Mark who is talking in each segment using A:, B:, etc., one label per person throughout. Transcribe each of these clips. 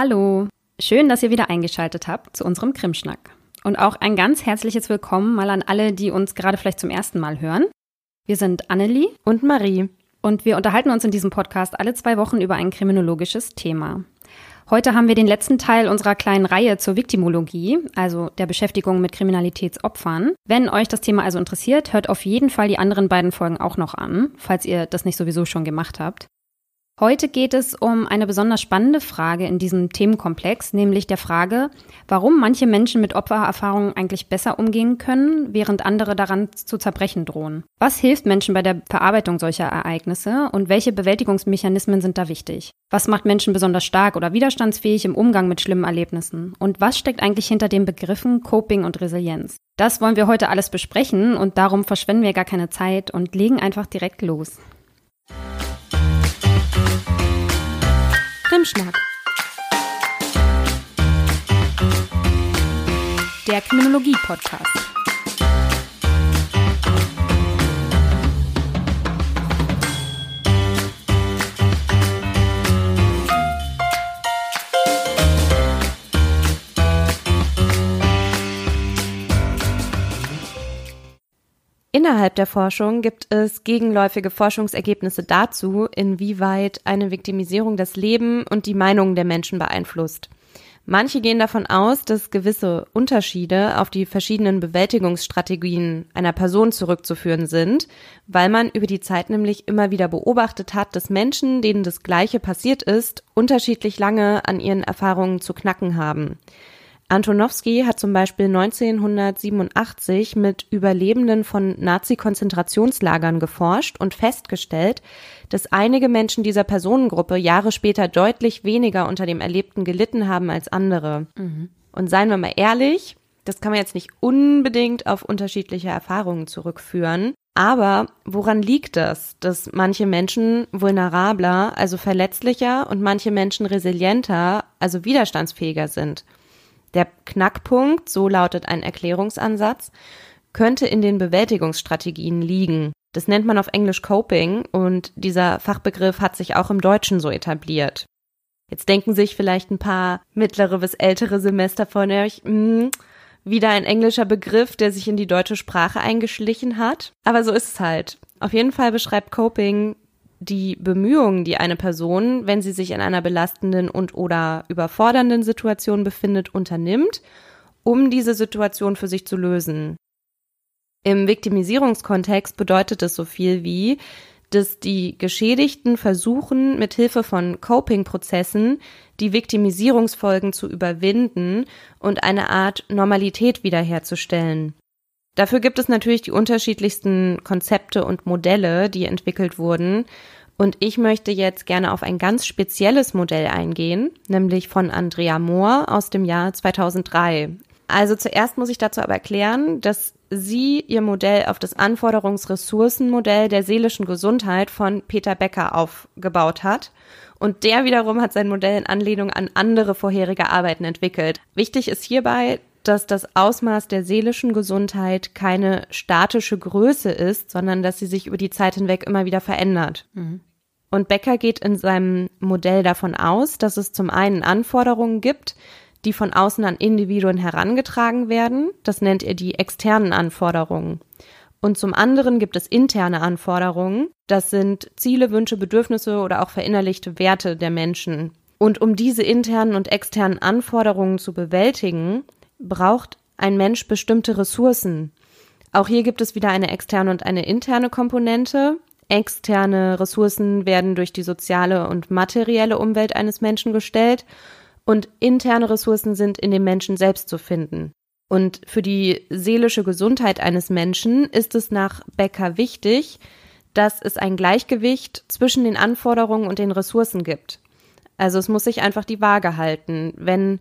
A: Hallo, schön, dass ihr wieder eingeschaltet habt zu unserem Krimschnack. Und auch ein ganz herzliches Willkommen mal an alle, die uns gerade vielleicht zum ersten Mal hören. Wir sind Annelie
B: und Marie.
A: Und wir unterhalten uns in diesem Podcast alle zwei Wochen über ein kriminologisches Thema. Heute haben wir den letzten Teil unserer kleinen Reihe zur Viktimologie, also der Beschäftigung mit Kriminalitätsopfern. Wenn euch das Thema also interessiert, hört auf jeden Fall die anderen beiden Folgen auch noch an, falls ihr das nicht sowieso schon gemacht habt. Heute geht es um eine besonders spannende Frage in diesem Themenkomplex, nämlich der Frage, warum manche Menschen mit Opfererfahrungen eigentlich besser umgehen können, während andere daran zu zerbrechen drohen. Was hilft Menschen bei der Verarbeitung solcher Ereignisse und welche Bewältigungsmechanismen sind da wichtig? Was macht Menschen besonders stark oder widerstandsfähig im Umgang mit schlimmen Erlebnissen? Und was steckt eigentlich hinter den Begriffen Coping und Resilienz? Das wollen wir heute alles besprechen und darum verschwenden wir gar keine Zeit und legen einfach direkt los. Krimschnack. Der Kriminologie-Podcast.
B: Innerhalb der Forschung gibt es gegenläufige Forschungsergebnisse dazu, inwieweit eine Viktimisierung das Leben und die Meinungen der Menschen beeinflusst. Manche gehen davon aus, dass gewisse Unterschiede auf die verschiedenen Bewältigungsstrategien einer Person zurückzuführen sind, weil man über die Zeit nämlich immer wieder beobachtet hat, dass Menschen, denen das Gleiche passiert ist, unterschiedlich lange an ihren Erfahrungen zu knacken haben. Antonowski hat zum Beispiel 1987 mit Überlebenden von Nazi-Konzentrationslagern geforscht und festgestellt, dass einige Menschen dieser Personengruppe Jahre später deutlich weniger unter dem Erlebten gelitten haben als andere. Mhm. Und seien wir mal ehrlich, das kann man jetzt nicht unbedingt auf unterschiedliche Erfahrungen zurückführen. Aber woran liegt das, dass manche Menschen vulnerabler, also verletzlicher und manche Menschen resilienter, also widerstandsfähiger sind? Der Knackpunkt, so lautet ein Erklärungsansatz, könnte in den Bewältigungsstrategien liegen. Das nennt man auf Englisch Coping und dieser Fachbegriff hat sich auch im Deutschen so etabliert. Jetzt denken sich vielleicht ein paar mittlere bis ältere Semester von euch, mh, hm, wieder ein englischer Begriff, der sich in die deutsche Sprache eingeschlichen hat. Aber so ist es halt. Auf jeden Fall beschreibt Coping die Bemühungen, die eine Person, wenn sie sich in einer belastenden und oder überfordernden Situation befindet, unternimmt, um diese Situation für sich zu lösen. Im Viktimisierungskontext bedeutet es so viel wie, dass die Geschädigten versuchen, mit Hilfe von Coping-Prozessen die Viktimisierungsfolgen zu überwinden und eine Art Normalität wiederherzustellen. Dafür gibt es natürlich die unterschiedlichsten Konzepte und Modelle, die entwickelt wurden. Und ich möchte jetzt gerne auf ein ganz spezielles Modell eingehen, nämlich von Andrea Mohr aus dem Jahr 2003. Also zuerst muss ich dazu aber erklären, dass sie ihr Modell auf das Anforderungsressourcenmodell der seelischen Gesundheit von Peter Becker aufgebaut hat. Und der wiederum hat sein Modell in Anlehnung an andere vorherige Arbeiten entwickelt. Wichtig ist hierbei, dass das Ausmaß der seelischen Gesundheit keine statische Größe ist, sondern dass sie sich über die Zeit hinweg immer wieder verändert. Mhm. Und Becker geht in seinem Modell davon aus, dass es zum einen Anforderungen gibt, die von außen an Individuen herangetragen werden. Das nennt er die externen Anforderungen. Und zum anderen gibt es interne Anforderungen. Das sind Ziele, Wünsche, Bedürfnisse oder auch verinnerlichte Werte der Menschen. Und um diese internen und externen Anforderungen zu bewältigen, braucht ein Mensch bestimmte Ressourcen. Auch hier gibt es wieder eine externe und eine interne Komponente. Externe Ressourcen werden durch die soziale und materielle Umwelt eines Menschen gestellt und interne Ressourcen sind in dem Menschen selbst zu finden. Und für die seelische Gesundheit eines Menschen ist es nach Becker wichtig, dass es ein Gleichgewicht zwischen den Anforderungen und den Ressourcen gibt. Also es muss sich einfach die Waage halten. Wenn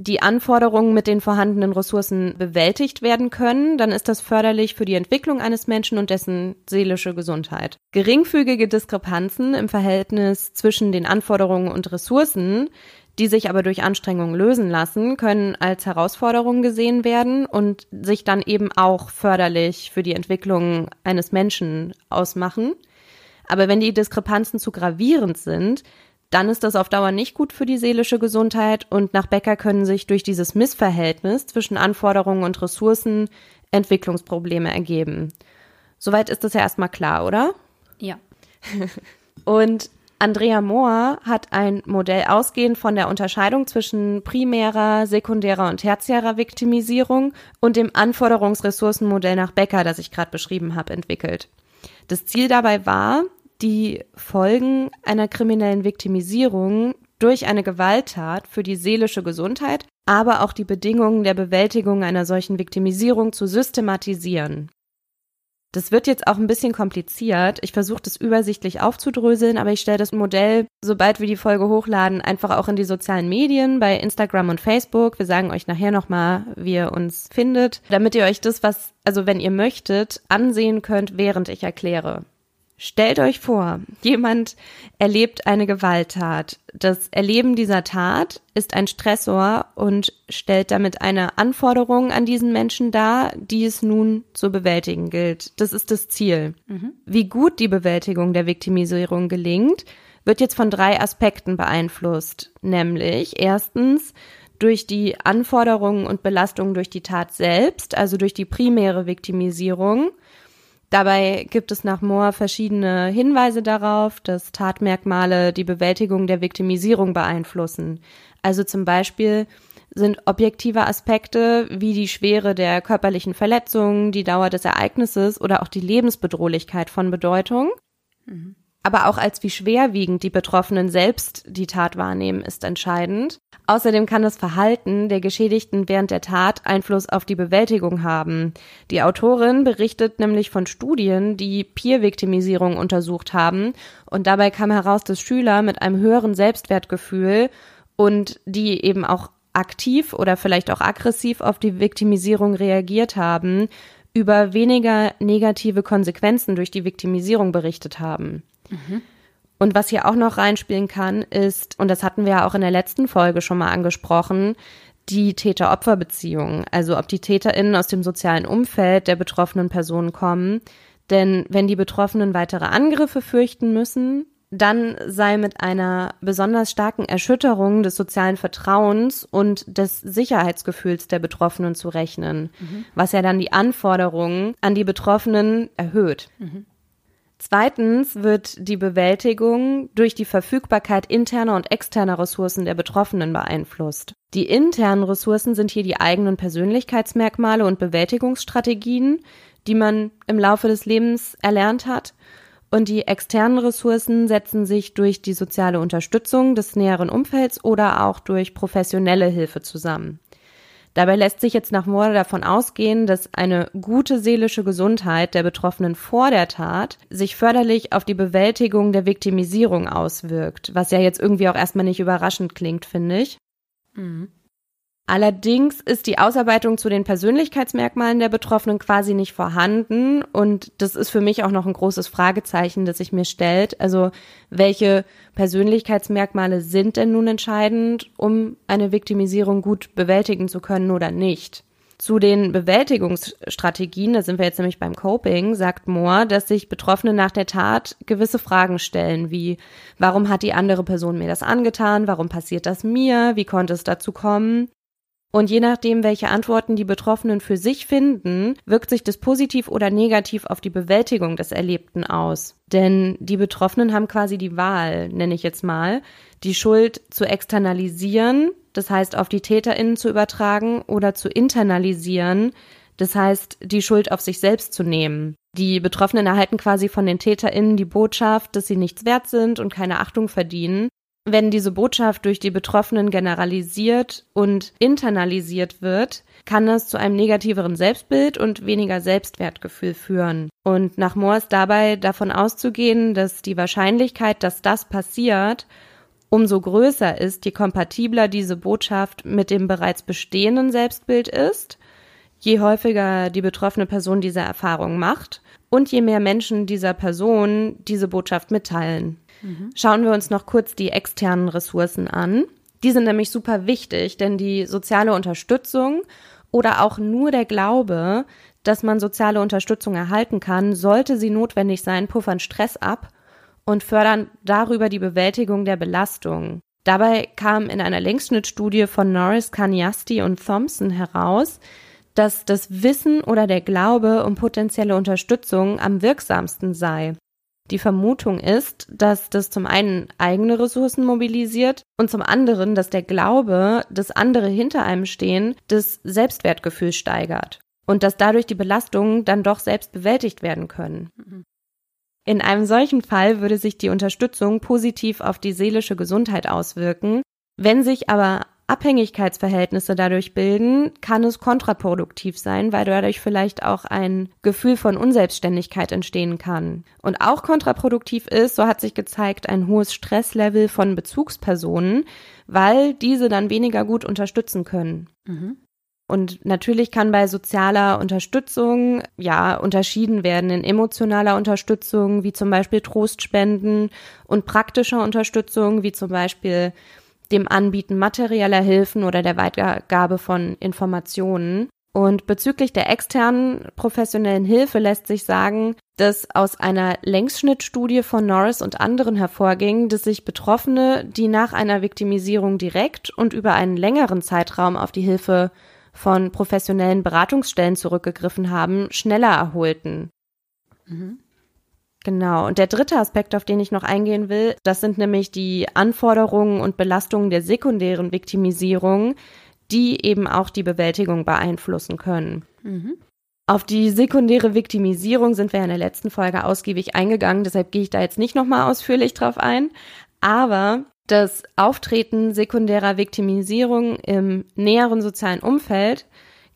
B: die Anforderungen mit den vorhandenen Ressourcen bewältigt werden können, dann ist das förderlich für die Entwicklung eines Menschen und dessen seelische Gesundheit. Geringfügige Diskrepanzen im Verhältnis zwischen den Anforderungen und Ressourcen, die sich aber durch Anstrengungen lösen lassen, können als Herausforderung gesehen werden und sich dann eben auch förderlich für die Entwicklung eines Menschen ausmachen. Aber wenn die Diskrepanzen zu gravierend sind, dann ist das auf Dauer nicht gut für die seelische Gesundheit und nach Becker können sich durch dieses Missverhältnis zwischen Anforderungen und Ressourcen Entwicklungsprobleme ergeben. Soweit ist das ja erstmal klar, oder?
A: Ja.
B: und Andrea Mohr hat ein Modell ausgehend von der Unterscheidung zwischen primärer, sekundärer und tertiärer Viktimisierung und dem Anforderungsressourcenmodell nach Becker, das ich gerade beschrieben habe, entwickelt. Das Ziel dabei war, die Folgen einer kriminellen Viktimisierung durch eine Gewalttat für die seelische Gesundheit, aber auch die Bedingungen der Bewältigung einer solchen Viktimisierung zu systematisieren. Das wird jetzt auch ein bisschen kompliziert. Ich versuche das übersichtlich aufzudröseln, aber ich stelle das Modell, sobald wir die Folge hochladen, einfach auch in die sozialen Medien bei Instagram und Facebook. Wir sagen euch nachher nochmal, wie ihr uns findet, damit ihr euch das, was, also wenn ihr möchtet, ansehen könnt, während ich erkläre. Stellt euch vor, jemand erlebt eine Gewalttat. Das Erleben dieser Tat ist ein Stressor und stellt damit eine Anforderung an diesen Menschen dar, die es nun zu bewältigen gilt. Das ist das Ziel. Mhm. Wie gut die Bewältigung der Viktimisierung gelingt, wird jetzt von drei Aspekten beeinflusst. Nämlich erstens durch die Anforderungen und Belastungen durch die Tat selbst, also durch die primäre Viktimisierung. Dabei gibt es nach Moore verschiedene Hinweise darauf, dass Tatmerkmale die Bewältigung der Viktimisierung beeinflussen. Also zum Beispiel sind objektive Aspekte wie die Schwere der körperlichen Verletzungen, die Dauer des Ereignisses oder auch die Lebensbedrohlichkeit von Bedeutung. Mhm aber auch als wie schwerwiegend die Betroffenen selbst die Tat wahrnehmen, ist entscheidend. Außerdem kann das Verhalten der Geschädigten während der Tat Einfluss auf die Bewältigung haben. Die Autorin berichtet nämlich von Studien, die Peer-Viktimisierung untersucht haben und dabei kam heraus, dass Schüler mit einem höheren Selbstwertgefühl und die eben auch aktiv oder vielleicht auch aggressiv auf die Viktimisierung reagiert haben, über weniger negative Konsequenzen durch die Viktimisierung berichtet haben. Mhm. Und was hier auch noch reinspielen kann, ist, und das hatten wir ja auch in der letzten Folge schon mal angesprochen, die Täter-Opfer-Beziehung. Also ob die TäterInnen aus dem sozialen Umfeld der betroffenen Personen kommen. Denn wenn die Betroffenen weitere Angriffe fürchten müssen, dann sei mit einer besonders starken Erschütterung des sozialen Vertrauens und des Sicherheitsgefühls der Betroffenen zu rechnen, mhm. was ja dann die Anforderungen an die Betroffenen erhöht. Mhm. Zweitens wird die Bewältigung durch die Verfügbarkeit interner und externer Ressourcen der Betroffenen beeinflusst. Die internen Ressourcen sind hier die eigenen Persönlichkeitsmerkmale und Bewältigungsstrategien, die man im Laufe des Lebens erlernt hat. Und die externen Ressourcen setzen sich durch die soziale Unterstützung des näheren Umfelds oder auch durch professionelle Hilfe zusammen. Dabei lässt sich jetzt nach Moore davon ausgehen, dass eine gute seelische Gesundheit der Betroffenen vor der Tat sich förderlich auf die Bewältigung der Viktimisierung auswirkt, was ja jetzt irgendwie auch erstmal nicht überraschend klingt, finde ich. Mhm. Allerdings ist die Ausarbeitung zu den Persönlichkeitsmerkmalen der Betroffenen quasi nicht vorhanden und das ist für mich auch noch ein großes Fragezeichen, das sich mir stellt. Also welche Persönlichkeitsmerkmale sind denn nun entscheidend, um eine Viktimisierung gut bewältigen zu können oder nicht? Zu den Bewältigungsstrategien, da sind wir jetzt nämlich beim Coping, sagt Moore, dass sich Betroffene nach der Tat gewisse Fragen stellen, wie warum hat die andere Person mir das angetan, warum passiert das mir, wie konnte es dazu kommen? Und je nachdem, welche Antworten die Betroffenen für sich finden, wirkt sich das positiv oder negativ auf die Bewältigung des Erlebten aus. Denn die Betroffenen haben quasi die Wahl, nenne ich jetzt mal, die Schuld zu externalisieren, das heißt auf die Täterinnen zu übertragen oder zu internalisieren, das heißt die Schuld auf sich selbst zu nehmen. Die Betroffenen erhalten quasi von den Täterinnen die Botschaft, dass sie nichts wert sind und keine Achtung verdienen wenn diese Botschaft durch die Betroffenen generalisiert und internalisiert wird, kann das zu einem negativeren Selbstbild und weniger Selbstwertgefühl führen. Und nach Moore ist dabei davon auszugehen, dass die Wahrscheinlichkeit, dass das passiert, umso größer ist, je kompatibler diese Botschaft mit dem bereits bestehenden Selbstbild ist, je häufiger die betroffene Person diese Erfahrung macht und je mehr Menschen dieser Person diese Botschaft mitteilen. Schauen wir uns noch kurz die externen Ressourcen an. Die sind nämlich super wichtig, denn die soziale Unterstützung oder auch nur der Glaube, dass man soziale Unterstützung erhalten kann, sollte sie notwendig sein, puffern Stress ab und fördern darüber die Bewältigung der Belastung. Dabei kam in einer Längsschnittstudie von Norris, Kaniasti und Thompson heraus, dass das Wissen oder der Glaube um potenzielle Unterstützung am wirksamsten sei. Die Vermutung ist, dass das zum einen eigene Ressourcen mobilisiert und zum anderen, dass der Glaube, dass andere hinter einem stehen, das Selbstwertgefühl steigert und dass dadurch die Belastungen dann doch selbst bewältigt werden können. Mhm. In einem solchen Fall würde sich die Unterstützung positiv auf die seelische Gesundheit auswirken. Wenn sich aber Abhängigkeitsverhältnisse dadurch bilden, kann es kontraproduktiv sein, weil dadurch vielleicht auch ein Gefühl von Unselbstständigkeit entstehen kann. Und auch kontraproduktiv ist, so hat sich gezeigt, ein hohes Stresslevel von Bezugspersonen, weil diese dann weniger gut unterstützen können. Mhm. Und natürlich kann bei sozialer Unterstützung ja unterschieden werden in emotionaler Unterstützung, wie zum Beispiel Trostspenden und praktischer Unterstützung, wie zum Beispiel dem Anbieten materieller Hilfen oder der Weitergabe von Informationen. Und bezüglich der externen professionellen Hilfe lässt sich sagen, dass aus einer Längsschnittstudie von Norris und anderen hervorging, dass sich Betroffene, die nach einer Viktimisierung direkt und über einen längeren Zeitraum auf die Hilfe von professionellen Beratungsstellen zurückgegriffen haben, schneller erholten. Mhm. Genau. Und der dritte Aspekt, auf den ich noch eingehen will, das sind nämlich die Anforderungen und Belastungen der sekundären Viktimisierung, die eben auch die Bewältigung beeinflussen können. Mhm. Auf die sekundäre Viktimisierung sind wir in der letzten Folge ausgiebig eingegangen, deshalb gehe ich da jetzt nicht nochmal ausführlich drauf ein. Aber das Auftreten sekundärer Viktimisierung im näheren sozialen Umfeld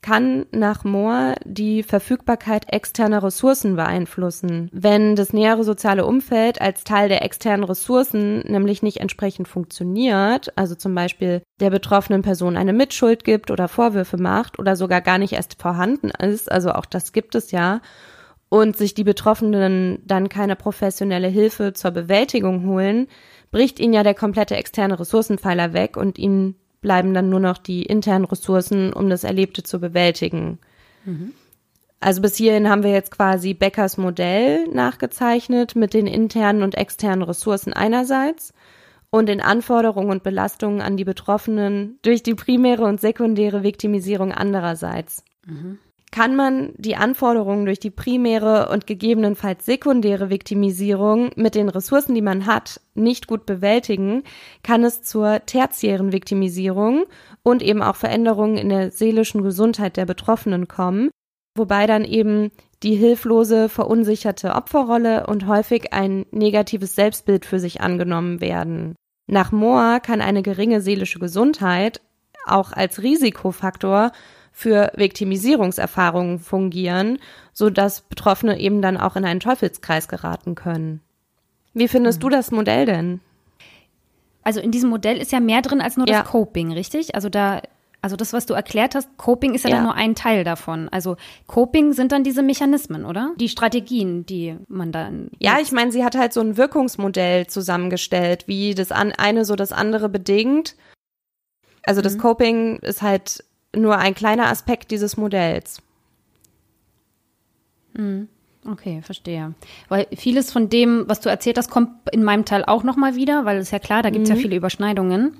B: kann nach Mohr die Verfügbarkeit externer Ressourcen beeinflussen. Wenn das nähere soziale Umfeld als Teil der externen Ressourcen nämlich nicht entsprechend funktioniert, also zum Beispiel der betroffenen Person eine Mitschuld gibt oder Vorwürfe macht oder sogar gar nicht erst vorhanden ist, also auch das gibt es ja, und sich die Betroffenen dann keine professionelle Hilfe zur Bewältigung holen, bricht ihnen ja der komplette externe Ressourcenpfeiler weg und ihnen bleiben dann nur noch die internen Ressourcen, um das Erlebte zu bewältigen. Mhm. Also bis hierhin haben wir jetzt quasi Beckers Modell nachgezeichnet mit den internen und externen Ressourcen einerseits und den Anforderungen und Belastungen an die Betroffenen durch die primäre und sekundäre Viktimisierung andererseits. Mhm. Kann man die Anforderungen durch die primäre und gegebenenfalls sekundäre Viktimisierung mit den Ressourcen, die man hat, nicht gut bewältigen, kann es zur tertiären Viktimisierung und eben auch Veränderungen in der seelischen Gesundheit der Betroffenen kommen, wobei dann eben die hilflose, verunsicherte Opferrolle und häufig ein negatives Selbstbild für sich angenommen werden. Nach Mohr kann eine geringe seelische Gesundheit auch als Risikofaktor für Viktimisierungserfahrungen fungieren, so dass Betroffene eben dann auch in einen Teufelskreis geraten können. Wie findest mhm. du das Modell denn?
A: Also in diesem Modell ist ja mehr drin als nur ja. das Coping, richtig? Also da also das, was du erklärt hast, Coping ist ja, ja, dann nur ein Teil davon. Also Coping sind dann diese Mechanismen, oder? Die Strategien, die man dann.
B: Ja, ich meine, sie hat halt so ein Wirkungsmodell zusammengestellt, wie das eine so das andere bedingt. Also das mhm. Coping ist halt nur ein kleiner Aspekt dieses Modells.
A: Hm. Okay, verstehe. Weil vieles von dem, was du erzählt hast, kommt in meinem Teil auch nochmal wieder, weil es ja klar, da gibt es mhm. ja viele Überschneidungen.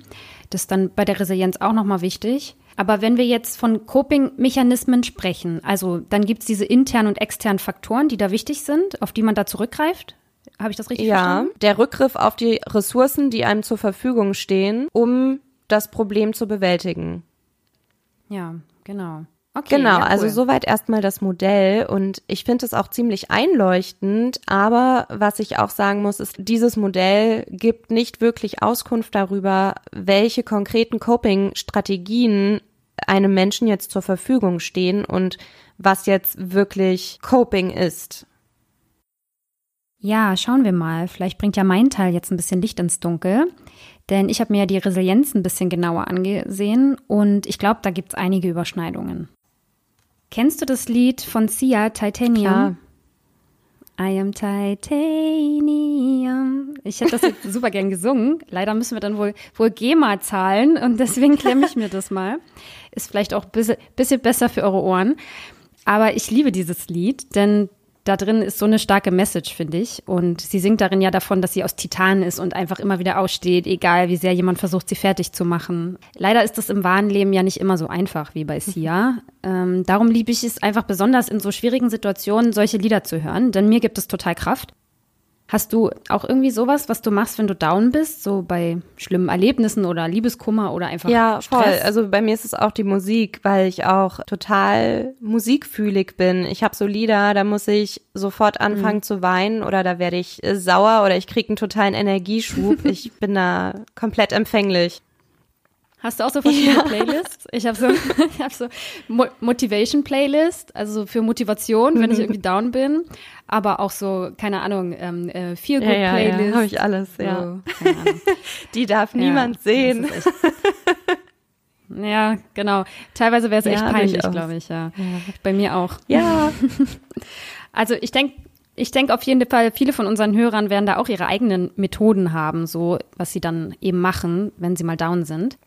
A: Das ist dann bei der Resilienz auch nochmal wichtig. Aber wenn wir jetzt von Coping-Mechanismen sprechen, also dann gibt es diese internen und externen Faktoren, die da wichtig sind, auf die man da zurückgreift. Habe ich das richtig
B: ja,
A: verstanden?
B: Ja, der Rückgriff auf die Ressourcen, die einem zur Verfügung stehen, um das Problem zu bewältigen.
A: Ja, genau. Okay,
B: genau,
A: ja, cool.
B: also soweit erstmal das Modell und ich finde es auch ziemlich einleuchtend, aber was ich auch sagen muss, ist, dieses Modell gibt nicht wirklich Auskunft darüber, welche konkreten Coping-Strategien einem Menschen jetzt zur Verfügung stehen und was jetzt wirklich Coping ist.
A: Ja, schauen wir mal. Vielleicht bringt ja mein Teil jetzt ein bisschen Licht ins Dunkel. Denn ich habe mir ja die Resilienz ein bisschen genauer angesehen und ich glaube, da gibt es einige Überschneidungen. Kennst du das Lied von Sia, Titanium? Klar. I am Titanium. Ich hätte das jetzt super gern gesungen. Leider müssen wir dann wohl, wohl GEMA zahlen und deswegen klemme ich mir das mal. Ist vielleicht auch ein bisschen, bisschen besser für eure Ohren. Aber ich liebe dieses Lied, denn da drin ist so eine starke Message, finde ich. Und sie singt darin ja davon, dass sie aus Titan ist und einfach immer wieder aussteht, egal wie sehr jemand versucht, sie fertig zu machen. Leider ist das im wahren Leben ja nicht immer so einfach wie bei Sia. Ähm, darum liebe ich es einfach besonders in so schwierigen Situationen, solche Lieder zu hören, denn mir gibt es total Kraft. Hast du auch irgendwie sowas, was du machst, wenn du down bist, so bei schlimmen Erlebnissen oder Liebeskummer oder einfach
B: Ja,
A: Stress?
B: voll. Also bei mir ist es auch die Musik, weil ich auch total musikfühlig bin. Ich habe so Lieder, da muss ich sofort anfangen mhm. zu weinen oder da werde ich äh, sauer oder ich kriege einen totalen Energieschub. ich bin da komplett empfänglich.
A: Hast du auch so verschiedene ja. Playlists? Ich habe so, ich hab so Motivation Playlist, also für Motivation, wenn ich irgendwie down bin, aber auch so keine Ahnung ähm, äh, Feel Good ja, Playlist. Ja,
B: ja, habe ich alles. So, ja. Die darf niemand sehen.
A: Ja, genau. Teilweise wäre es echt peinlich, glaube ich. Ja. Bei mir auch.
B: Ja.
A: also ich denke, ich denke auf jeden Fall, viele von unseren Hörern werden da auch ihre eigenen Methoden haben, so was sie dann eben machen, wenn sie mal down sind.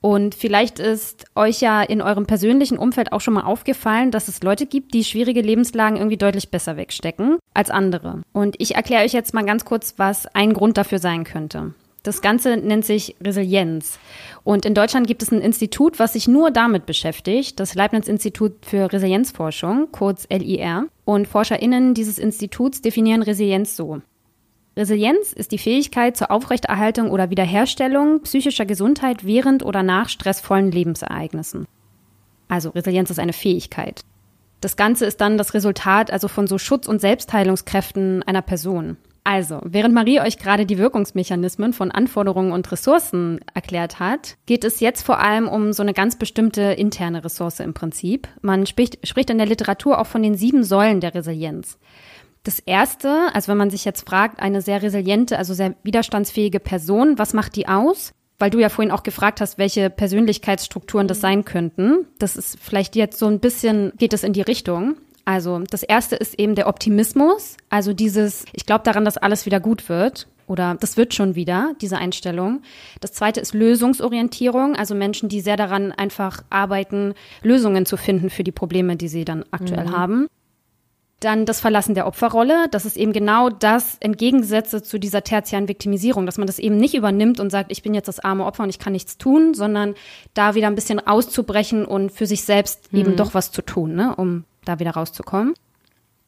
A: Und vielleicht ist euch ja in eurem persönlichen Umfeld auch schon mal aufgefallen, dass es Leute gibt, die schwierige Lebenslagen irgendwie deutlich besser wegstecken als andere. Und ich erkläre euch jetzt mal ganz kurz, was ein Grund dafür sein könnte. Das Ganze nennt sich Resilienz. Und in Deutschland gibt es ein Institut, was sich nur damit beschäftigt, das Leibniz-Institut für Resilienzforschung, kurz LIR. Und ForscherInnen dieses Instituts definieren Resilienz so. Resilienz ist die Fähigkeit zur Aufrechterhaltung oder Wiederherstellung psychischer Gesundheit während oder nach stressvollen Lebensereignissen. Also Resilienz ist eine Fähigkeit. Das Ganze ist dann das Resultat also von so Schutz- und Selbstheilungskräften einer Person. Also, während Marie euch gerade die Wirkungsmechanismen von Anforderungen und Ressourcen erklärt hat, geht es jetzt vor allem um so eine ganz bestimmte interne Ressource im Prinzip. Man spricht, spricht in der Literatur auch von den sieben Säulen der Resilienz. Das erste, also wenn man sich jetzt fragt, eine sehr resiliente, also sehr widerstandsfähige Person, was macht die aus? Weil du ja vorhin auch gefragt hast, welche Persönlichkeitsstrukturen das sein könnten. Das ist vielleicht jetzt so ein bisschen, geht es in die Richtung. Also das erste ist eben der Optimismus, also dieses, ich glaube daran, dass alles wieder gut wird oder das wird schon wieder, diese Einstellung. Das zweite ist Lösungsorientierung, also Menschen, die sehr daran einfach arbeiten, Lösungen zu finden für die Probleme, die sie dann aktuell mhm. haben. Dann das Verlassen der Opferrolle. Das ist eben genau das Entgegengesetzte zu dieser tertiären Viktimisierung, dass man das eben nicht übernimmt und sagt, ich bin jetzt das arme Opfer und ich kann nichts tun, sondern da wieder ein bisschen auszubrechen und für sich selbst mhm. eben doch was zu tun, ne, um da wieder rauszukommen.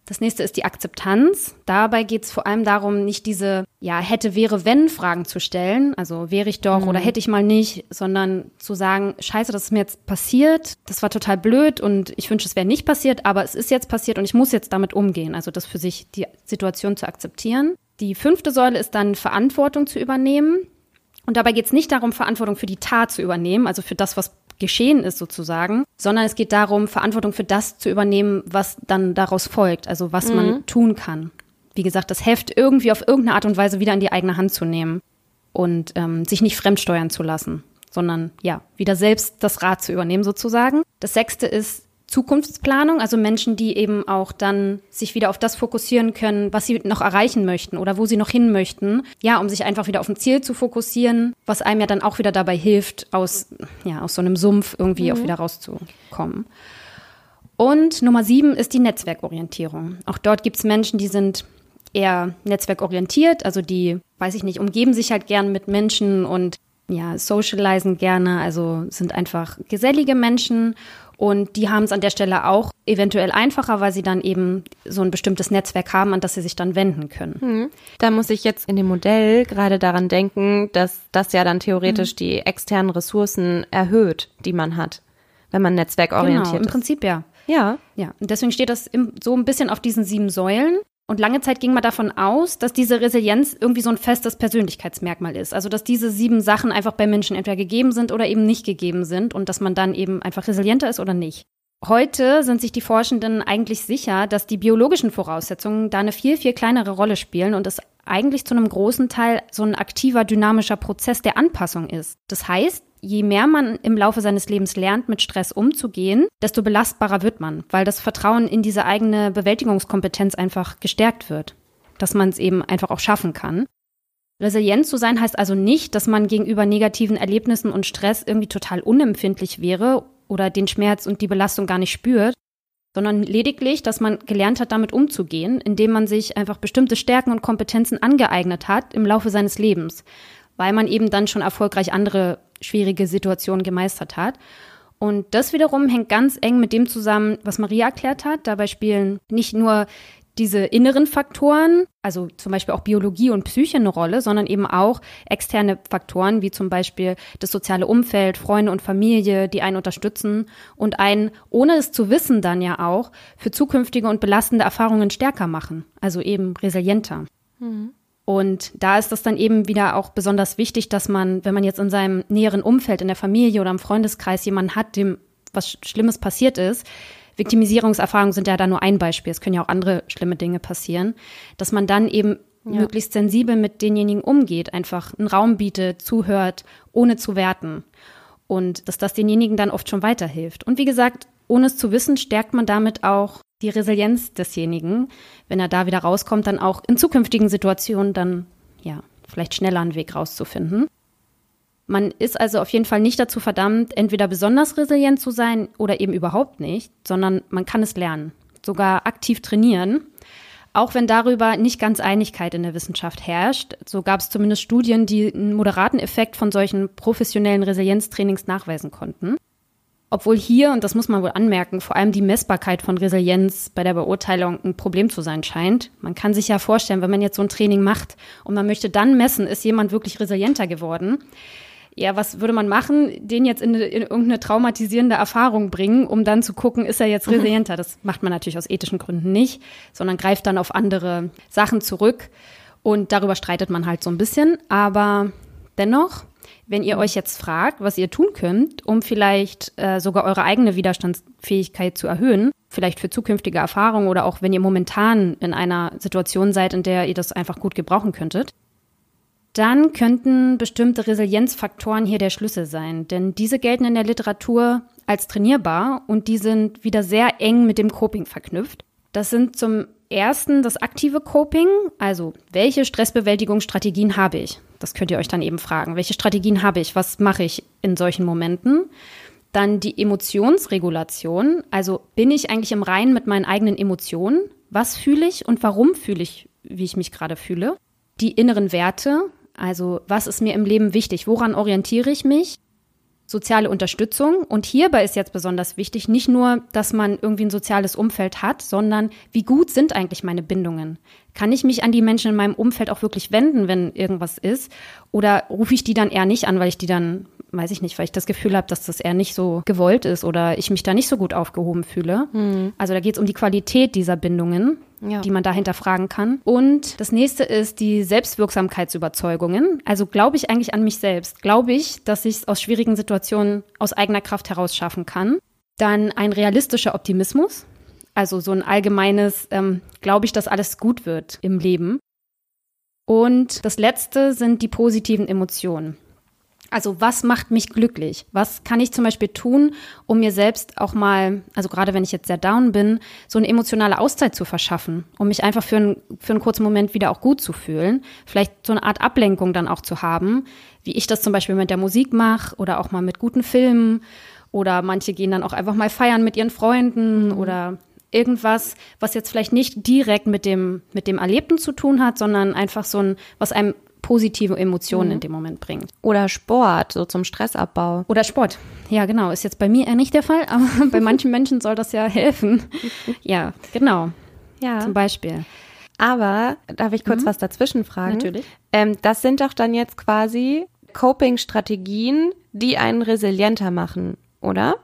A: Das nächste ist die Akzeptanz. Dabei geht es vor allem darum, nicht diese ja hätte wäre wenn Fragen zu stellen, also wäre ich doch mhm. oder hätte ich mal nicht, sondern zu sagen, scheiße, das ist mir jetzt passiert, das war total blöd und ich wünsche, es wäre nicht passiert, aber es ist jetzt passiert und ich muss jetzt damit umgehen, also das für sich die Situation zu akzeptieren. Die fünfte Säule ist dann Verantwortung zu übernehmen. Und dabei geht es nicht darum, Verantwortung für die Tat zu übernehmen, also für das, was geschehen ist sozusagen, sondern es geht darum, Verantwortung für das zu übernehmen, was dann daraus folgt, also was mhm. man tun kann. Wie gesagt, das Heft irgendwie auf irgendeine Art und Weise wieder in die eigene Hand zu nehmen und ähm, sich nicht fremdsteuern zu lassen, sondern ja, wieder selbst das Rad zu übernehmen sozusagen. Das sechste ist Zukunftsplanung, also Menschen, die eben auch dann sich wieder auf das fokussieren können, was sie noch erreichen möchten oder wo sie noch hin möchten. Ja, um sich einfach wieder auf ein Ziel zu fokussieren, was einem ja dann auch wieder dabei hilft, aus, ja, aus so einem Sumpf irgendwie mhm. auch wieder rauszukommen. Und Nummer sieben ist die Netzwerkorientierung. Auch dort gibt es Menschen, die sind eher netzwerkorientiert, also die, weiß ich nicht, umgeben sich halt gern mit Menschen und ja, socialisen gerne, also sind einfach gesellige Menschen und die haben es an der Stelle auch eventuell einfacher, weil sie dann eben so ein bestimmtes Netzwerk haben, an das sie sich dann wenden können.
B: Mhm. Da muss ich jetzt in dem Modell gerade daran denken, dass das ja dann theoretisch mhm. die externen Ressourcen erhöht, die man hat, wenn man netzwerkorientiert genau,
A: im ist. Im Prinzip ja.
B: Ja.
A: Ja. Und deswegen steht das im, so ein bisschen auf diesen sieben Säulen. Und lange Zeit ging man davon aus, dass diese Resilienz irgendwie so ein festes Persönlichkeitsmerkmal ist. Also, dass diese sieben Sachen einfach bei Menschen entweder gegeben sind oder eben nicht gegeben sind und dass man dann eben einfach resilienter ist oder nicht. Heute sind sich die Forschenden eigentlich sicher, dass die biologischen Voraussetzungen da eine viel, viel kleinere Rolle spielen und es eigentlich zu einem großen Teil so ein aktiver, dynamischer Prozess der Anpassung ist. Das heißt, je mehr man im Laufe seines Lebens lernt, mit Stress umzugehen, desto belastbarer wird man, weil das Vertrauen in diese eigene Bewältigungskompetenz einfach gestärkt wird, dass man es eben einfach auch schaffen kann. Resilient zu sein heißt also nicht, dass man gegenüber negativen Erlebnissen und Stress irgendwie total unempfindlich wäre oder den Schmerz und die Belastung gar nicht spürt, sondern lediglich, dass man gelernt hat, damit umzugehen, indem man sich einfach bestimmte Stärken und Kompetenzen angeeignet hat im Laufe seines Lebens, weil man eben dann schon erfolgreich andere schwierige Situationen gemeistert hat. Und das wiederum hängt ganz eng mit dem zusammen, was Maria erklärt hat. Dabei spielen nicht nur diese inneren Faktoren, also zum Beispiel auch Biologie und Psyche eine Rolle, sondern eben auch externe Faktoren, wie zum Beispiel das soziale Umfeld, Freunde und Familie, die einen unterstützen und einen, ohne es zu wissen, dann ja auch für zukünftige und belastende Erfahrungen stärker machen, also eben resilienter. Mhm. Und da ist das dann eben wieder auch besonders wichtig, dass man, wenn man jetzt in seinem näheren Umfeld, in der Familie oder im Freundeskreis jemanden hat, dem was Schlimmes passiert ist, Viktimisierungserfahrungen sind ja da nur ein Beispiel. Es können ja auch andere schlimme Dinge passieren, dass man dann eben ja. möglichst sensibel mit denjenigen umgeht, einfach einen Raum bietet, zuhört, ohne zu werten. Und dass das denjenigen dann oft schon weiterhilft. Und wie gesagt, ohne es zu wissen, stärkt man damit auch die Resilienz desjenigen, wenn er da wieder rauskommt, dann auch in zukünftigen Situationen dann, ja, vielleicht schneller einen Weg rauszufinden. Man ist also auf jeden Fall nicht dazu verdammt, entweder besonders resilient zu sein oder eben überhaupt nicht, sondern man kann es lernen, sogar aktiv trainieren. Auch wenn darüber nicht ganz Einigkeit in der Wissenschaft herrscht, so gab es zumindest Studien, die einen moderaten Effekt von solchen professionellen Resilienztrainings nachweisen konnten. Obwohl hier, und das muss man wohl anmerken, vor allem die Messbarkeit von Resilienz bei der Beurteilung ein Problem zu sein scheint. Man kann sich ja vorstellen, wenn man jetzt so ein Training macht und man möchte dann messen, ist jemand wirklich resilienter geworden, ja, was würde man machen? Den jetzt in, in, irgendeine traumatisierende Erfahrung bringen, um dann zu gucken, ist er jetzt mhm. resilienter? Das macht man natürlich aus ethischen Gründen nicht, sondern greift dann auf andere Sachen zurück. Und darüber streitet man halt so ein bisschen. Aber dennoch, wenn ihr euch jetzt fragt, was ihr tun könnt, um vielleicht äh, sogar eure eigene Widerstandsfähigkeit zu erhöhen, vielleicht für zukünftige Erfahrungen oder auch wenn ihr momentan in einer Situation seid, in der ihr das einfach gut gebrauchen könntet, dann könnten bestimmte Resilienzfaktoren hier der Schlüssel sein, denn diese gelten in der Literatur als trainierbar und die sind wieder sehr eng mit dem Coping verknüpft. Das sind zum ersten das aktive Coping, also welche Stressbewältigungsstrategien habe ich? Das könnt ihr euch dann eben fragen. Welche Strategien habe ich? Was mache ich in solchen Momenten? Dann die Emotionsregulation, also bin ich eigentlich im Reinen mit meinen eigenen Emotionen? Was fühle ich und warum fühle ich, wie ich mich gerade fühle? Die inneren Werte, also was ist mir im Leben wichtig? Woran orientiere ich mich? Soziale Unterstützung. Und hierbei ist jetzt besonders wichtig, nicht nur, dass man irgendwie ein soziales Umfeld hat, sondern wie gut sind eigentlich meine Bindungen? Kann ich mich an die Menschen in meinem Umfeld auch wirklich wenden, wenn irgendwas ist? Oder rufe ich die dann eher nicht an, weil ich die dann weiß ich nicht, weil ich das Gefühl habe, dass das eher nicht so gewollt ist oder ich mich da nicht so gut aufgehoben fühle. Mhm. Also da geht es um die Qualität dieser Bindungen. Ja. die man dahinter fragen kann. Und das nächste ist die Selbstwirksamkeitsüberzeugungen. Also glaube ich eigentlich an mich selbst? Glaube ich, dass ich es aus schwierigen Situationen aus eigener Kraft heraus schaffen kann? Dann ein realistischer Optimismus. Also so ein allgemeines, ähm, glaube ich, dass alles gut wird im Leben. Und das letzte sind die positiven Emotionen. Also was macht mich glücklich? Was kann ich zum Beispiel tun, um mir selbst auch mal, also gerade wenn ich jetzt sehr down bin, so eine emotionale Auszeit zu verschaffen, um mich einfach für, ein, für einen kurzen Moment wieder auch gut zu fühlen, vielleicht so eine Art Ablenkung dann auch zu haben, wie ich das zum Beispiel mit der Musik mache oder auch mal mit guten Filmen oder manche gehen dann auch einfach mal feiern mit ihren Freunden mhm. oder irgendwas, was jetzt vielleicht nicht direkt mit dem, mit dem Erlebten zu tun hat, sondern einfach so ein, was einem positive Emotionen mhm. in dem Moment bringt.
B: Oder Sport, so zum Stressabbau.
A: Oder Sport. Ja, genau. Ist jetzt bei mir eher nicht der Fall, aber bei manchen Menschen soll das ja helfen. Ja, genau. Ja. Zum Beispiel.
B: Aber darf ich kurz mhm. was dazwischen fragen?
A: Natürlich.
B: Ähm, das sind doch dann jetzt quasi Coping-Strategien, die einen resilienter machen, oder?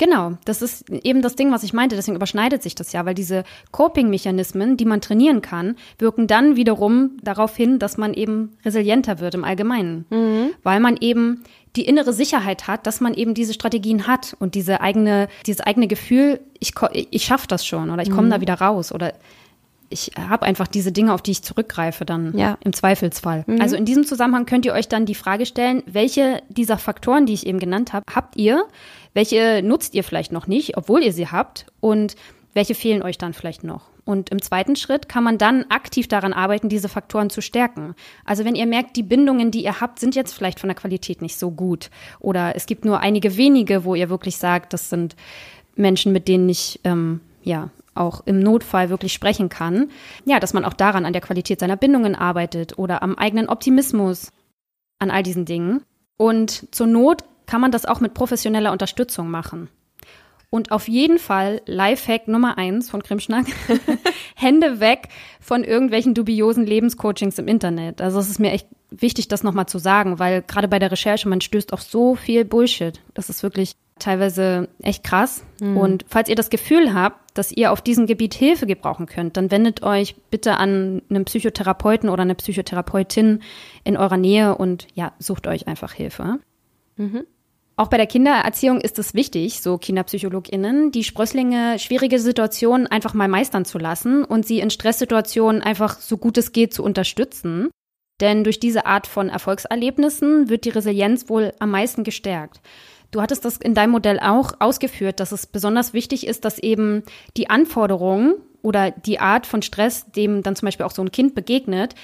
A: Genau, das ist eben das Ding, was ich meinte. Deswegen überschneidet sich das ja, weil diese Coping-Mechanismen, die man trainieren kann, wirken dann wiederum darauf hin, dass man eben resilienter wird im Allgemeinen, mhm. weil man eben die innere Sicherheit hat, dass man eben diese Strategien hat und diese eigene, dieses eigene Gefühl, ich, ich schaffe das schon oder ich komme mhm. da wieder raus oder ich habe einfach diese Dinge, auf die ich zurückgreife, dann ja. im Zweifelsfall. Mhm. Also in diesem Zusammenhang könnt ihr euch dann die Frage stellen, welche dieser Faktoren, die ich eben genannt habe, habt ihr, welche nutzt ihr vielleicht noch nicht, obwohl ihr sie habt und welche fehlen euch dann vielleicht noch? Und im zweiten Schritt kann man dann aktiv daran arbeiten, diese Faktoren zu stärken. Also wenn ihr merkt, die Bindungen, die ihr habt, sind jetzt vielleicht von der Qualität nicht so gut oder es gibt nur einige wenige, wo ihr wirklich sagt, das sind Menschen, mit denen ich ähm, ja, auch im Notfall wirklich sprechen kann. Ja, dass man auch daran an der Qualität seiner Bindungen arbeitet oder am eigenen Optimismus, an all diesen Dingen. Und zur Not kann man das auch mit professioneller Unterstützung machen. Und auf jeden Fall Lifehack Nummer eins von Krimschnack. Hände weg von irgendwelchen dubiosen Lebenscoachings im Internet. Also es ist mir echt wichtig, das nochmal zu sagen, weil gerade bei der Recherche, man stößt auf so viel Bullshit. Das ist wirklich teilweise echt krass. Mhm. Und falls ihr das Gefühl habt, dass ihr auf diesem Gebiet Hilfe gebrauchen könnt, dann wendet euch bitte an einen Psychotherapeuten oder eine Psychotherapeutin in eurer Nähe und ja, sucht euch einfach Hilfe. Mhm. Auch bei der Kindererziehung ist es wichtig, so KinderpsychologInnen, die Sprösslinge schwierige Situationen einfach mal meistern zu lassen und sie in Stresssituationen einfach so gut es geht zu unterstützen. Denn durch diese Art von Erfolgserlebnissen wird die Resilienz wohl am meisten gestärkt. Du hattest das in deinem Modell auch ausgeführt, dass es besonders wichtig ist, dass eben die Anforderungen oder die Art von Stress, dem dann zum Beispiel auch so ein Kind begegnet,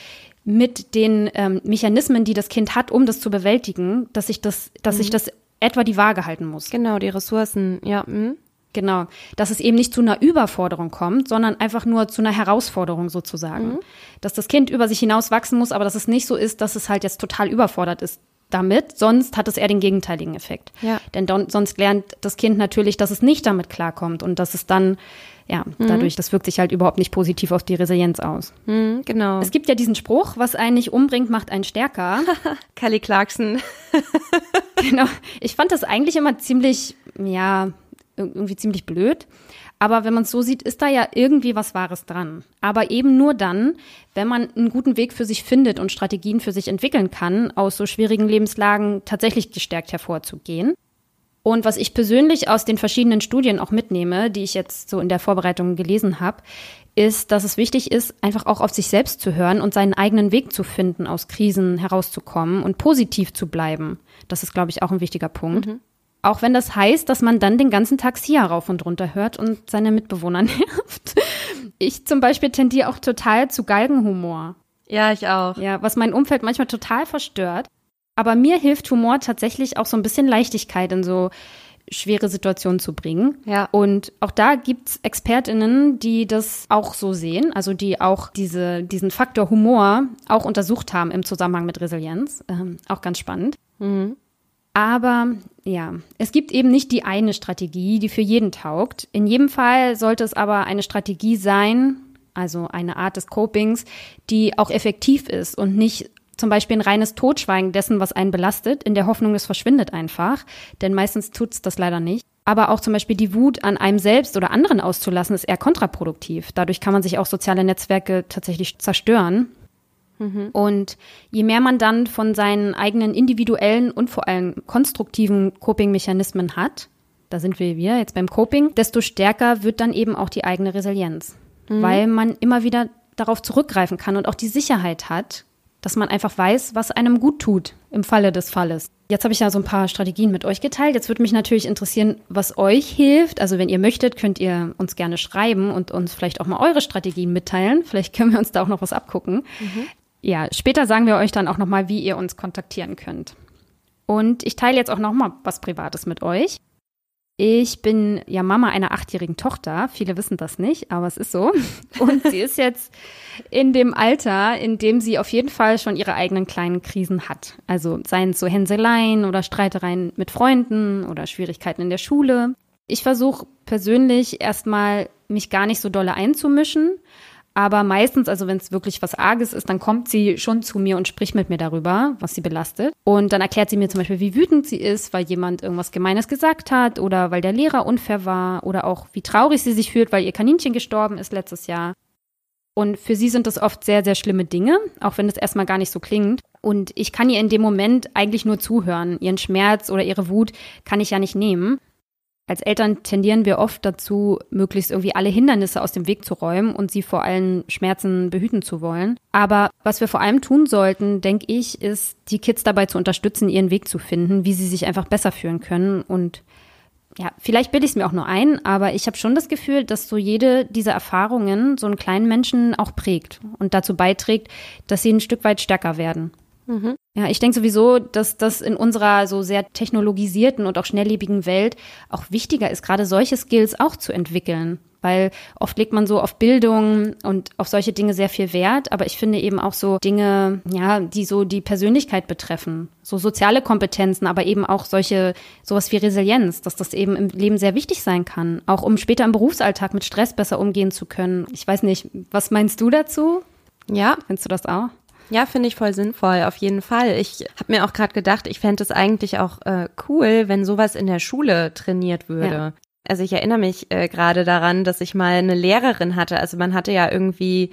A: mit den ähm, Mechanismen, die das Kind hat, um das zu bewältigen, dass sich das, dass mhm. sich das etwa die Waage halten muss.
B: Genau, die Ressourcen, ja. Hm.
A: Genau, dass es eben nicht zu einer Überforderung kommt, sondern einfach nur zu einer Herausforderung sozusagen. Mhm. Dass das Kind über sich hinaus wachsen muss, aber dass es nicht so ist, dass es halt jetzt total überfordert ist damit, sonst hat es eher den gegenteiligen Effekt. Ja. Denn don, sonst lernt das Kind natürlich, dass es nicht damit klarkommt und dass es dann ja, mhm. dadurch, das wirkt sich halt überhaupt nicht positiv auf die Resilienz aus.
B: Mhm, genau.
A: Es gibt ja diesen Spruch, was einen nicht umbringt, macht einen stärker.
B: Kelly Clarkson.
A: genau. Ich fand das eigentlich immer ziemlich, ja, irgendwie ziemlich blöd. Aber wenn man es so sieht, ist da ja irgendwie was Wahres dran. Aber eben nur dann, wenn man einen guten Weg für sich findet und Strategien für sich entwickeln kann, aus so schwierigen Lebenslagen tatsächlich gestärkt hervorzugehen. Und was ich persönlich aus den verschiedenen Studien auch mitnehme, die ich jetzt so in der Vorbereitung gelesen habe, ist, dass es wichtig ist, einfach auch auf sich selbst zu hören und seinen eigenen Weg zu finden, aus Krisen herauszukommen und positiv zu bleiben. Das ist, glaube ich, auch ein wichtiger Punkt. Mhm. Auch wenn das heißt, dass man dann den ganzen Tag Sia rauf und runter hört und seine Mitbewohner nervt. Ich zum Beispiel tendiere auch total zu Galgenhumor.
B: Ja, ich auch.
A: Ja, was mein Umfeld manchmal total verstört. Aber mir hilft Humor tatsächlich auch so ein bisschen Leichtigkeit in so schwere Situationen zu bringen.
B: Ja.
A: Und auch da gibt's ExpertInnen, die das auch so sehen, also die auch diese, diesen Faktor Humor auch untersucht haben im Zusammenhang mit Resilienz. Ähm, auch ganz spannend. Mhm. Aber ja, es gibt eben nicht die eine Strategie, die für jeden taugt. In jedem Fall sollte es aber eine Strategie sein, also eine Art des Copings, die auch effektiv ist und nicht zum Beispiel ein reines Totschweigen dessen, was einen belastet, in der Hoffnung, es verschwindet einfach. Denn meistens tut's das leider nicht. Aber auch zum Beispiel die Wut an einem selbst oder anderen auszulassen, ist eher kontraproduktiv. Dadurch kann man sich auch soziale Netzwerke tatsächlich zerstören. Mhm. Und je mehr man dann von seinen eigenen individuellen und vor allem konstruktiven Coping-Mechanismen hat, da sind wir wir jetzt beim Coping, desto stärker wird dann eben auch die eigene Resilienz. Mhm. Weil man immer wieder darauf zurückgreifen kann und auch die Sicherheit hat, dass man einfach weiß, was einem gut tut im Falle des Falles. Jetzt habe ich ja so ein paar Strategien mit euch geteilt. Jetzt würde mich natürlich interessieren, was euch hilft. Also wenn ihr möchtet, könnt ihr uns gerne schreiben und uns vielleicht auch mal eure Strategien mitteilen. Vielleicht können wir uns da auch noch was abgucken. Mhm. Ja, später sagen wir euch dann auch noch mal, wie ihr uns kontaktieren könnt. Und ich teile jetzt auch noch mal was Privates mit euch. Ich bin ja Mama einer achtjährigen Tochter. Viele wissen das nicht, aber es ist so. Und sie ist jetzt in dem Alter, in dem sie auf jeden Fall schon ihre eigenen kleinen Krisen hat. Also seien es so Hänseleien oder Streitereien mit Freunden oder Schwierigkeiten in der Schule. Ich versuche persönlich erstmal mich gar nicht so dolle einzumischen, aber meistens, also wenn es wirklich was Arges ist, dann kommt sie schon zu mir und spricht mit mir darüber, was sie belastet. Und dann erklärt sie mir zum Beispiel, wie wütend sie ist, weil jemand irgendwas Gemeines gesagt hat oder weil der Lehrer unfair war oder auch wie traurig sie sich fühlt, weil ihr Kaninchen gestorben ist letztes Jahr. Und für sie sind das oft sehr, sehr schlimme Dinge, auch wenn es erstmal gar nicht so klingt. Und ich kann ihr in dem Moment eigentlich nur zuhören. Ihren Schmerz oder ihre Wut kann ich ja nicht nehmen. Als Eltern tendieren wir oft dazu, möglichst irgendwie alle Hindernisse aus dem Weg zu räumen und sie vor allen Schmerzen behüten zu wollen. Aber was wir vor allem tun sollten, denke ich, ist, die Kids dabei zu unterstützen, ihren Weg zu finden, wie sie sich einfach besser fühlen können. Und ja, vielleicht bilde ich es mir auch nur ein, aber ich habe schon das Gefühl, dass so jede dieser Erfahrungen so einen kleinen Menschen auch prägt und dazu beiträgt, dass sie ein Stück weit stärker werden. Mhm. Ja, ich denke sowieso, dass das in unserer so sehr technologisierten und auch schnelllebigen Welt auch wichtiger ist, gerade solche Skills auch zu entwickeln. weil oft legt man so auf Bildung und auf solche Dinge sehr viel Wert, aber ich finde eben auch so Dinge, ja, die so die Persönlichkeit betreffen, so soziale Kompetenzen, aber eben auch solche, sowas wie Resilienz, dass das eben im Leben sehr wichtig sein kann, auch um später im Berufsalltag mit Stress besser umgehen zu können. Ich weiß nicht, was meinst du dazu?
B: Ja.
A: Findest du das auch?
B: Ja, finde ich voll sinnvoll, auf jeden Fall. Ich habe mir auch gerade gedacht, ich fände es eigentlich auch äh, cool, wenn sowas in der Schule trainiert würde. Ja. Also ich erinnere mich äh, gerade daran, dass ich mal eine Lehrerin hatte. Also man hatte ja irgendwie,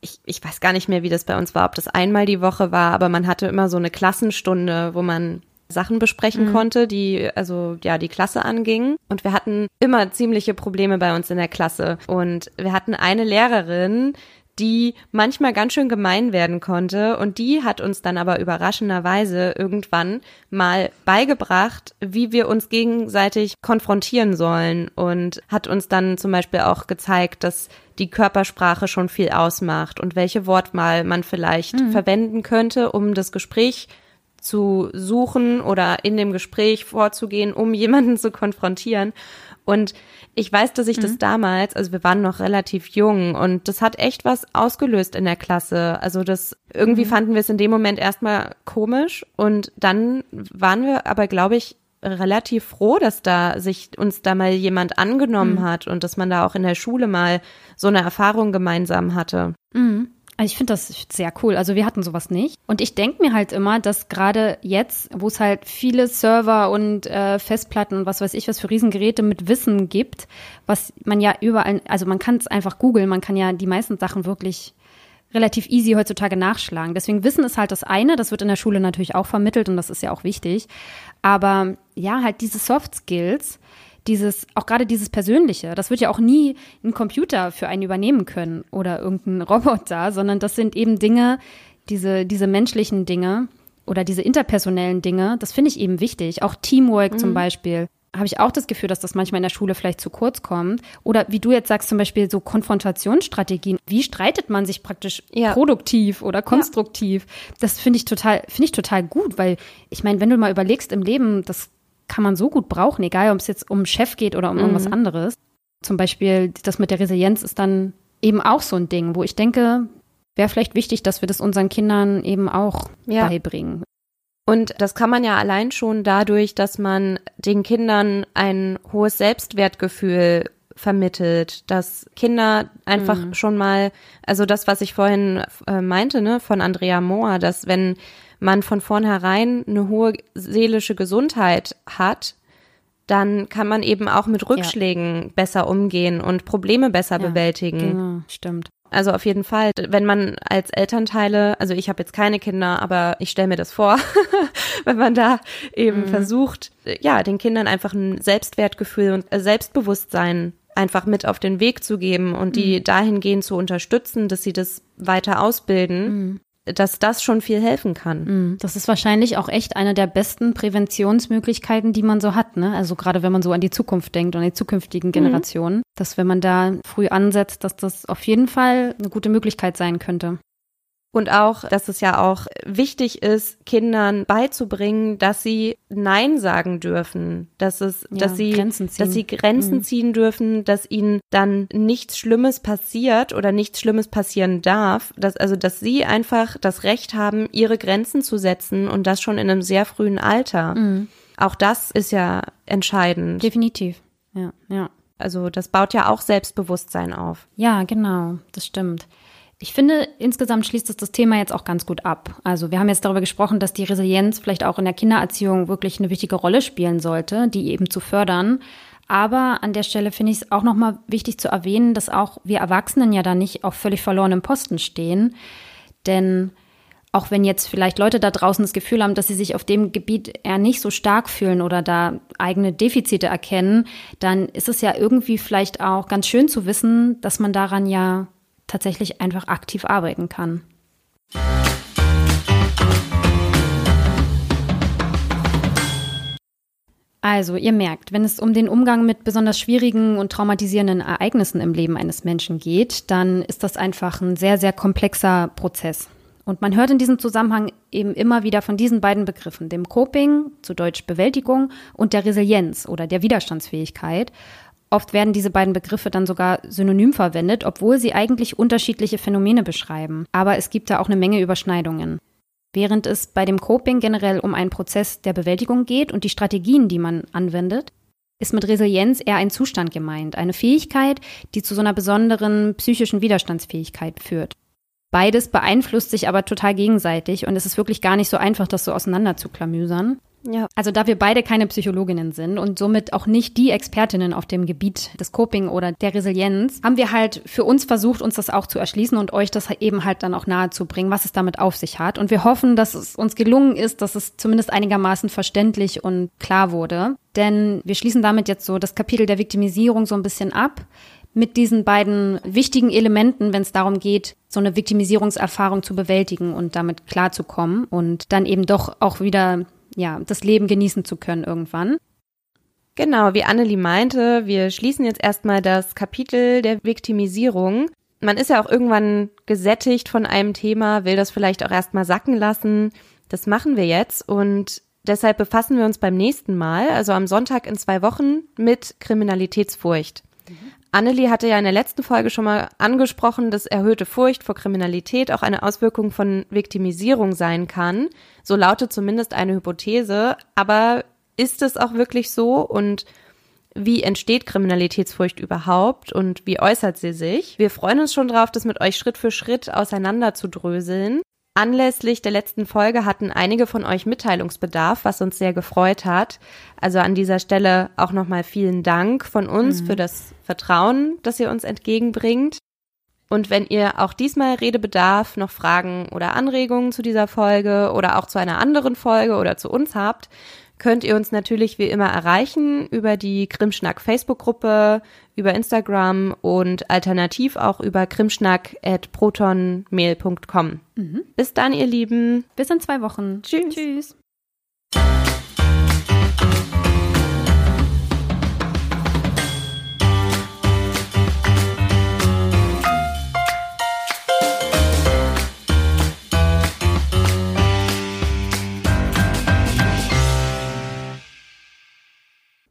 B: ich, ich weiß gar nicht mehr, wie das bei uns war, ob das einmal die Woche war, aber man hatte immer so eine Klassenstunde, wo man Sachen besprechen mhm. konnte, die also ja die Klasse angingen. Und wir hatten immer ziemliche Probleme bei uns in der Klasse. Und wir hatten eine Lehrerin, die manchmal ganz schön gemein werden konnte. Und die hat uns dann aber überraschenderweise irgendwann mal beigebracht, wie wir uns gegenseitig konfrontieren sollen und hat uns dann zum Beispiel auch gezeigt, dass die Körpersprache schon viel ausmacht und welche Wortwahl man vielleicht mhm. verwenden könnte, um das Gespräch zu suchen oder in dem Gespräch vorzugehen, um jemanden zu konfrontieren. Und ich weiß, dass ich mhm. das damals, also wir waren noch relativ jung und das hat echt was ausgelöst in der Klasse. Also das irgendwie mhm. fanden wir es in dem Moment erstmal komisch und dann waren wir aber, glaube ich, relativ froh, dass da sich uns da mal jemand angenommen mhm. hat und dass man da auch in der Schule mal so eine Erfahrung gemeinsam hatte.
A: Mhm. Also ich finde das sehr cool. Also wir hatten sowas nicht. Und ich denke mir halt immer, dass gerade jetzt, wo es halt viele Server und äh, Festplatten und was weiß ich, was für Riesengeräte mit Wissen gibt, was man ja überall, also man kann es einfach googeln, man kann ja die meisten Sachen wirklich relativ easy heutzutage nachschlagen. Deswegen Wissen ist halt das eine, das wird in der Schule natürlich auch vermittelt und das ist ja auch wichtig. Aber ja, halt diese Soft Skills, dieses, auch gerade dieses Persönliche, das wird ja auch nie ein Computer für einen übernehmen können oder irgendein Roboter, sondern das sind eben Dinge, diese, diese menschlichen Dinge oder diese interpersonellen Dinge, das finde ich eben wichtig. Auch Teamwork mhm. zum Beispiel habe ich auch das Gefühl, dass das manchmal in der Schule vielleicht zu kurz kommt. Oder wie du jetzt sagst, zum Beispiel so Konfrontationsstrategien. Wie streitet man sich praktisch ja. produktiv oder konstruktiv? Ja. Das finde ich total, finde ich total gut, weil ich meine, wenn du mal überlegst im Leben, das kann man so gut brauchen, egal ob es jetzt um Chef geht oder um mhm. irgendwas anderes. Zum Beispiel das mit der Resilienz ist dann eben auch so ein Ding, wo ich denke, wäre vielleicht wichtig, dass wir das unseren Kindern eben auch ja. beibringen.
B: Und das kann man ja allein schon dadurch, dass man den Kindern ein hohes Selbstwertgefühl vermittelt, dass Kinder einfach mhm. schon mal, also das, was ich vorhin äh, meinte, ne, von Andrea Mohr, dass wenn man von vornherein eine hohe seelische Gesundheit hat, dann kann man eben auch mit Rückschlägen ja. besser umgehen und Probleme besser ja, bewältigen.
A: Genau, stimmt.
B: Also auf jeden Fall, wenn man als Elternteile, also ich habe jetzt keine Kinder, aber ich stelle mir das vor, wenn man da eben mhm. versucht, ja, den Kindern einfach ein Selbstwertgefühl und Selbstbewusstsein einfach mit auf den Weg zu geben und die mhm. dahingehend zu unterstützen, dass sie das weiter ausbilden, mhm dass das schon viel helfen kann.
A: Mhm. Das ist wahrscheinlich auch echt eine der besten Präventionsmöglichkeiten, die man so hat. Ne? Also gerade wenn man so an die Zukunft denkt und an die zukünftigen mhm. Generationen, mhm. dass wenn man da früh ansetzt, dass das auf jeden Fall eine gute Möglichkeit sein könnte.
B: Und auch, dass es ja auch wichtig ist, Kindern beizubringen, dass sie Nein sagen dürfen, dass es, ja, dass sie, Grenzen ziehen. dass sie Grenzen mhm. ziehen dürfen, dass ihnen dann nichts Schlimmes passiert oder nichts Schlimmes passieren darf, dass, also, dass sie einfach das Recht haben, ihre Grenzen zu setzen und das schon in einem sehr frühen Alter. Mhm. Auch das ist ja entscheidend.
A: Definitiv. Ja, ja.
B: Also, das baut ja auch Selbstbewusstsein auf.
A: Ja, genau. Das stimmt. Ich finde, insgesamt schließt es das Thema jetzt auch ganz gut ab. Also wir haben jetzt darüber gesprochen, dass die Resilienz vielleicht auch in der Kindererziehung wirklich eine wichtige Rolle spielen sollte, die eben zu fördern. Aber an der Stelle finde ich es auch nochmal wichtig zu erwähnen, dass auch wir Erwachsenen ja da nicht auf völlig verlorenem Posten stehen. Denn auch wenn jetzt vielleicht Leute da draußen das Gefühl haben, dass sie sich auf dem Gebiet eher nicht so stark fühlen oder da eigene Defizite erkennen, dann ist es ja irgendwie vielleicht auch ganz schön zu wissen, dass man daran ja tatsächlich einfach aktiv arbeiten kann. Also, ihr merkt, wenn es um den Umgang mit besonders schwierigen und traumatisierenden Ereignissen im Leben eines Menschen geht, dann ist das einfach ein sehr, sehr komplexer Prozess. Und man hört in diesem Zusammenhang eben immer wieder von diesen beiden Begriffen, dem Coping, zu Deutsch Bewältigung, und der Resilienz oder der Widerstandsfähigkeit. Oft werden diese beiden Begriffe dann sogar synonym verwendet, obwohl sie eigentlich unterschiedliche Phänomene beschreiben. Aber es gibt da auch eine Menge Überschneidungen. Während es bei dem Coping generell um einen Prozess der Bewältigung geht und die Strategien, die man anwendet, ist mit Resilienz eher ein Zustand gemeint, eine Fähigkeit, die zu so einer besonderen psychischen Widerstandsfähigkeit führt. Beides beeinflusst sich aber total gegenseitig und es ist wirklich gar nicht so einfach, das so auseinander zu klamüsern. Ja. Also da wir beide keine Psychologinnen sind und somit auch nicht die Expertinnen auf dem Gebiet des Coping oder der Resilienz, haben wir halt für uns versucht, uns das auch zu erschließen und euch das eben halt dann auch nahe zu bringen, was es damit auf sich hat. Und wir hoffen, dass es uns gelungen ist, dass es zumindest einigermaßen verständlich und klar wurde. Denn wir schließen damit jetzt so das Kapitel der Viktimisierung so ein bisschen ab mit diesen beiden wichtigen Elementen, wenn es darum geht, so eine Viktimisierungserfahrung zu bewältigen und damit klarzukommen und dann eben doch auch wieder ja, das Leben genießen zu können irgendwann.
B: Genau, wie Annelie meinte, wir schließen jetzt erstmal das Kapitel der Viktimisierung. Man ist ja auch irgendwann gesättigt von einem Thema, will das vielleicht auch erstmal sacken lassen. Das machen wir jetzt und deshalb befassen wir uns beim nächsten Mal, also am Sonntag in zwei Wochen, mit Kriminalitätsfurcht. Mhm. Annelie hatte ja in der letzten Folge schon mal angesprochen, dass erhöhte Furcht vor Kriminalität auch eine Auswirkung von Viktimisierung sein kann. So lautet zumindest eine Hypothese. Aber ist es auch wirklich so? Und wie entsteht Kriminalitätsfurcht überhaupt und wie äußert sie sich? Wir freuen uns schon drauf, das mit euch Schritt für Schritt auseinander zu dröseln. Anlässlich der letzten Folge hatten einige von euch Mitteilungsbedarf, was uns sehr gefreut hat. Also an dieser Stelle auch nochmal vielen Dank von uns mhm. für das Vertrauen, das ihr uns entgegenbringt. Und wenn ihr auch diesmal Redebedarf, noch Fragen oder Anregungen zu dieser Folge oder auch zu einer anderen Folge oder zu uns habt, könnt ihr uns natürlich wie immer erreichen über die Krimschnack Facebook-Gruppe, über Instagram und alternativ auch über krimschnack.protonmail.com. Mhm. Bis dann, ihr Lieben.
A: Bis in zwei Wochen.
B: Tschüss. Tschüss.